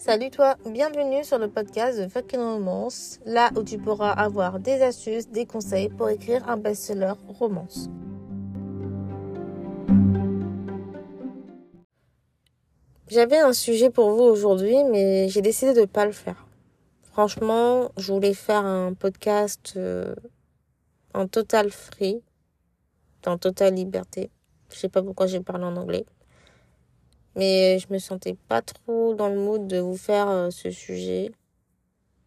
Salut toi, bienvenue sur le podcast de Fucking Romance, là où tu pourras avoir des astuces, des conseils pour écrire un best-seller romance. J'avais un sujet pour vous aujourd'hui, mais j'ai décidé de ne pas le faire. Franchement, je voulais faire un podcast euh, en total free, en totale liberté. Je sais pas pourquoi j'ai parlé en anglais. Mais je me sentais pas trop dans le mood de vous faire euh, ce sujet.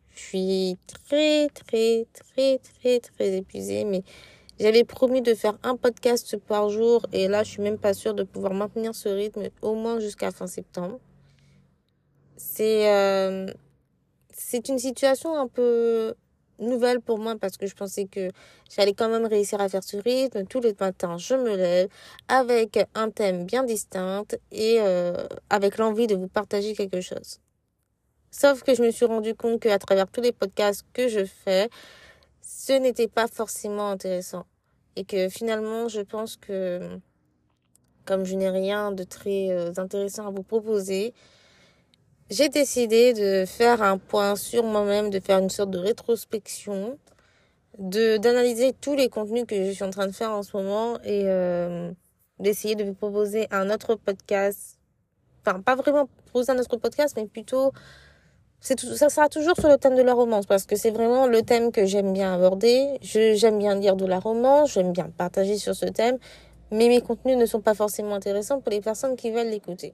Je suis très, très, très, très, très épuisée. Mais j'avais promis de faire un podcast par jour. Et là, je suis même pas sûre de pouvoir maintenir ce rythme au moins jusqu'à fin septembre. C'est, euh, c'est une situation un peu nouvelle pour moi parce que je pensais que j'allais quand même réussir à faire ce rythme. Tous les matins, je me lève avec un thème bien distinct et euh, avec l'envie de vous partager quelque chose. Sauf que je me suis rendu compte qu'à travers tous les podcasts que je fais, ce n'était pas forcément intéressant. Et que finalement, je pense que comme je n'ai rien de très euh, intéressant à vous proposer, j'ai décidé de faire un point sur moi-même, de faire une sorte de rétrospection, de d'analyser tous les contenus que je suis en train de faire en ce moment et euh, d'essayer de vous proposer un autre podcast. Enfin, pas vraiment proposer un autre podcast, mais plutôt ça sera toujours sur le thème de la romance parce que c'est vraiment le thème que j'aime bien aborder. Je j'aime bien lire de la romance, j'aime bien partager sur ce thème, mais mes contenus ne sont pas forcément intéressants pour les personnes qui veulent l'écouter.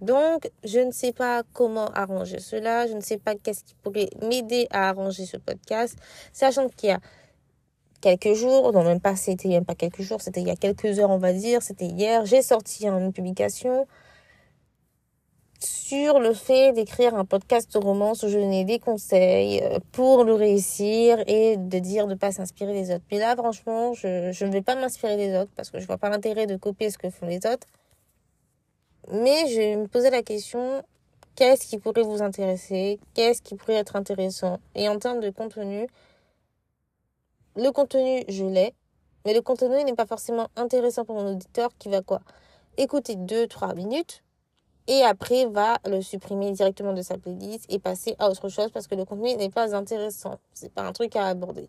Donc, je ne sais pas comment arranger cela. Je ne sais pas qu'est-ce qui pourrait m'aider à arranger ce podcast. Sachant qu'il y a quelques jours, non même pas, c'était même pas quelques jours, c'était il y a quelques heures, on va dire, c'était hier, j'ai sorti une publication sur le fait d'écrire un podcast de romance où je donnais des conseils euh, pour le réussir et de dire de pas s'inspirer des autres. Puis là, franchement, je, je ne vais pas m'inspirer des autres parce que je vois pas l'intérêt de copier ce que font les autres. Mais je me poser la question, qu'est-ce qui pourrait vous intéresser? Qu'est-ce qui pourrait être intéressant? Et en termes de contenu, le contenu, je l'ai. Mais le contenu n'est pas forcément intéressant pour mon auditeur qui va quoi? Écouter 2-3 minutes et après va le supprimer directement de sa playlist et passer à autre chose parce que le contenu n'est pas intéressant. C'est pas un truc à aborder.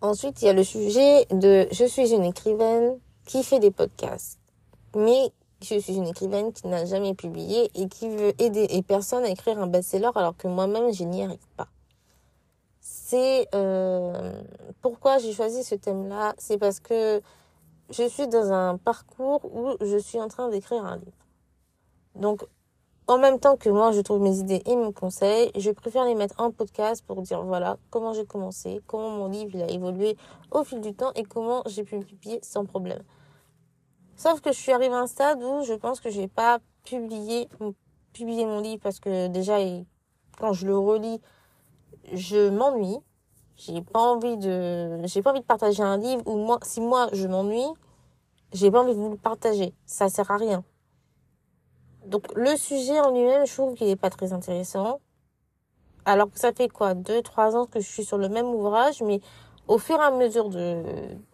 Ensuite, il y a le sujet de je suis une écrivaine qui fait des podcasts. Mais je suis une écrivaine qui n'a jamais publié et qui veut aider les personnes à écrire un best-seller alors que moi-même, je n'y arrive pas. C'est euh, pourquoi j'ai choisi ce thème-là? C'est parce que je suis dans un parcours où je suis en train d'écrire un livre. Donc, en même temps que moi, je trouve mes idées et mes conseils, je préfère les mettre en podcast pour dire voilà comment j'ai commencé, comment mon livre il a évolué au fil du temps et comment j'ai pu publier sans problème. Sauf que je suis arrivée à un stade où je pense que je vais pas publier, publier mon livre parce que déjà, quand je le relis, je m'ennuie. J'ai pas envie de, j'ai pas envie de partager un livre où moi, si moi je m'ennuie, j'ai pas envie de vous le partager. Ça sert à rien. Donc, le sujet en lui-même, je trouve qu'il est pas très intéressant. Alors que ça fait quoi, deux, trois ans que je suis sur le même ouvrage, mais au fur et à mesure de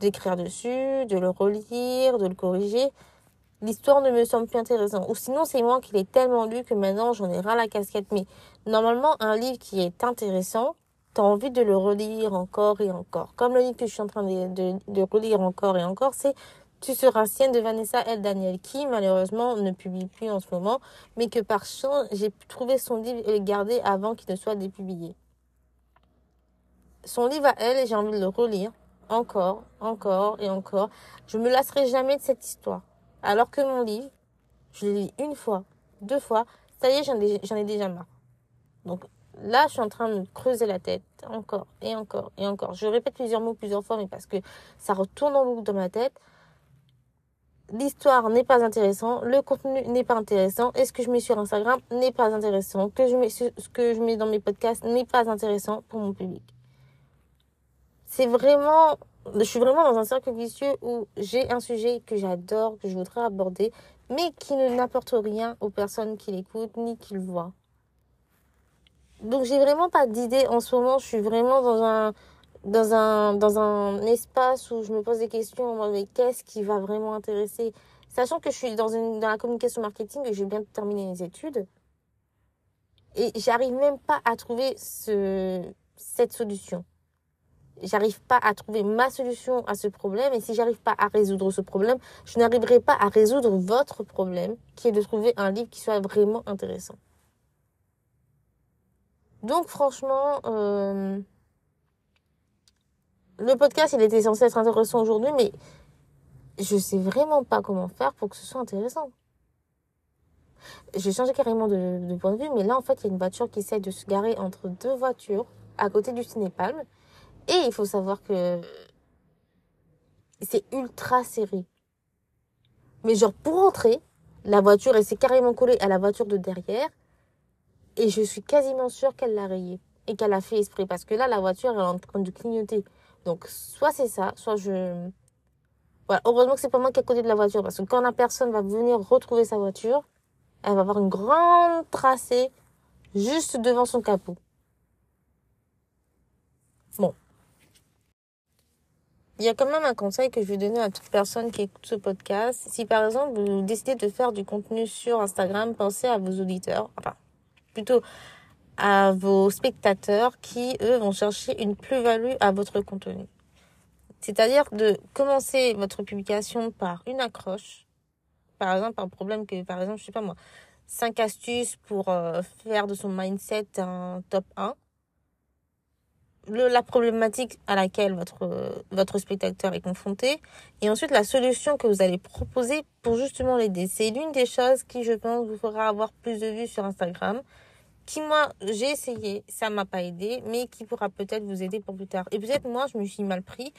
d'écrire dessus, de le relire, de le corriger, l'histoire ne me semble plus intéressante. Ou sinon, c'est moi qui l'ai tellement lu que maintenant j'en ai ras la casquette. Mais normalement, un livre qui est intéressant, t'as envie de le relire encore et encore. Comme le livre que je suis en train de relire encore et encore, c'est Tu seras sienne de Vanessa L. Daniel, qui malheureusement ne publie plus en ce moment, mais que par chance, j'ai trouvé son livre et le garder avant qu'il ne soit dépublié son livre à elle, j'ai envie de le relire encore, encore et encore. Je me lasserai jamais de cette histoire. Alors que mon livre, je l'ai lu une fois, deux fois, ça y est, j'en ai, ai déjà marre. Donc là, je suis en train de creuser la tête encore et encore et encore. Je répète plusieurs mots plusieurs fois, mais parce que ça retourne en boucle dans ma tête. L'histoire n'est pas intéressante, le contenu n'est pas intéressant, et ce que je mets sur Instagram n'est pas intéressant, que je mets, ce que je mets dans mes podcasts n'est pas intéressant pour mon public c'est vraiment, je suis vraiment dans un cercle vicieux où j'ai un sujet que j'adore, que je voudrais aborder, mais qui ne n'apporte rien aux personnes qui l'écoutent ni qui le voient. Donc j'ai vraiment pas d'idée en ce moment, je suis vraiment dans un dans un dans un espace où je me pose des questions mais qu'est-ce qui va vraiment intéresser? Sachant que je suis dans, une, dans la communication marketing et j'ai bien terminé mes études. Et j'arrive même pas à trouver ce, cette solution. J'arrive pas à trouver ma solution à ce problème. Et si j'arrive pas à résoudre ce problème, je n'arriverai pas à résoudre votre problème, qui est de trouver un livre qui soit vraiment intéressant. Donc franchement, euh, le podcast, il était censé être intéressant aujourd'hui, mais je sais vraiment pas comment faire pour que ce soit intéressant. J'ai changé carrément de, point de vue, mais là, en fait, il y a une voiture qui essaie de se garer entre deux voitures à côté du Cinépalme. Et il faut savoir que c'est ultra serré. Mais genre, pour entrer, la voiture, elle s'est carrément collée à la voiture de derrière. Et je suis quasiment sûre qu'elle l'a rayée. Et qu'elle a fait esprit. Parce que là, la voiture, elle est en train de clignoter. Donc, soit c'est ça, soit je voilà. Heureusement que c'est pas moi qui est à côté de la voiture parce que quand la personne va venir retrouver sa voiture, elle va avoir une grande tracée juste devant son capot. Bon. Il y a quand même un conseil que je vais donner à toute personne qui écoute ce podcast. Si par exemple vous décidez de faire du contenu sur Instagram, pensez à vos auditeurs, enfin plutôt à vos spectateurs qui, eux, vont chercher une plus-value à votre contenu. C'est-à-dire de commencer votre publication par une accroche. Par exemple, un problème que, par exemple, je sais pas moi, 5 astuces pour euh, faire de son mindset un top 1. Le, la problématique à laquelle votre, votre spectateur est confronté. Et ensuite, la solution que vous allez proposer pour justement l'aider. C'est l'une des choses qui, je pense, vous fera avoir plus de vues sur Instagram qui moi j'ai essayé, ça m'a pas aidé, mais qui pourra peut-être vous aider pour plus tard. Et peut-être moi je me suis mal pris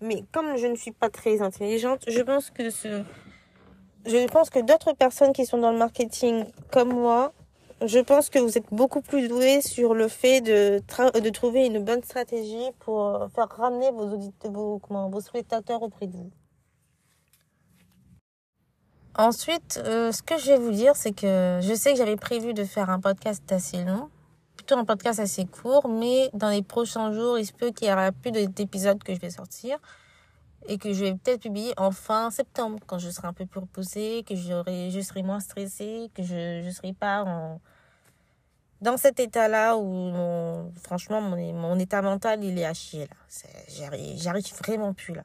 mais comme je ne suis pas très intelligente, je pense que ce, je pense que d'autres personnes qui sont dans le marketing comme moi, je pense que vous êtes beaucoup plus doués sur le fait de, de trouver une bonne stratégie pour faire ramener vos auditeurs, vos, comment, vos spectateurs auprès de vous. Ensuite, euh, ce que je vais vous dire, c'est que je sais que j'avais prévu de faire un podcast assez long un podcast assez court, mais dans les prochains jours, il se peut qu'il y aura plus d'épisodes que je vais sortir et que je vais peut-être publier en fin septembre quand je serai un peu plus reposée, que je serai moins stressée, que je ne serai pas en, dans cet état-là où franchement mon, mon état mental il est à chier là. J'arrive vraiment plus là.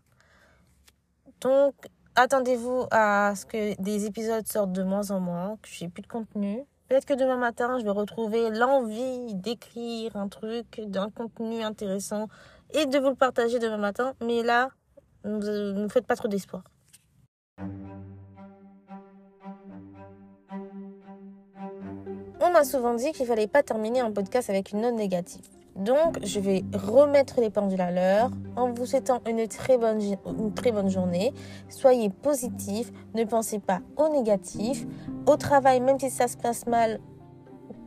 Donc attendez-vous à ce que des épisodes sortent de moins en moins, que j'ai plus de contenu. Peut-être que demain matin, je vais retrouver l'envie d'écrire un truc, d'un contenu intéressant et de vous le partager demain matin. Mais là, ne vous faites pas trop d'espoir. On m'a souvent dit qu'il fallait pas terminer un podcast avec une note négative. Donc, je vais remettre les pendules à l'heure en vous souhaitant une très bonne, une journée. Soyez positif, ne pensez pas au négatif. Au travail, même si ça se passe mal,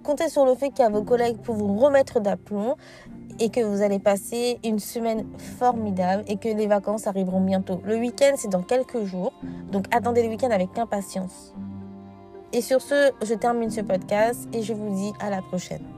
comptez sur le fait qu'il y a vos collègues pour vous remettre d'aplomb et que vous allez passer une semaine formidable et que les vacances arriveront bientôt. Le week-end, c'est dans quelques jours, donc attendez le week-end avec impatience. Et sur ce, je termine ce podcast et je vous dis à la prochaine.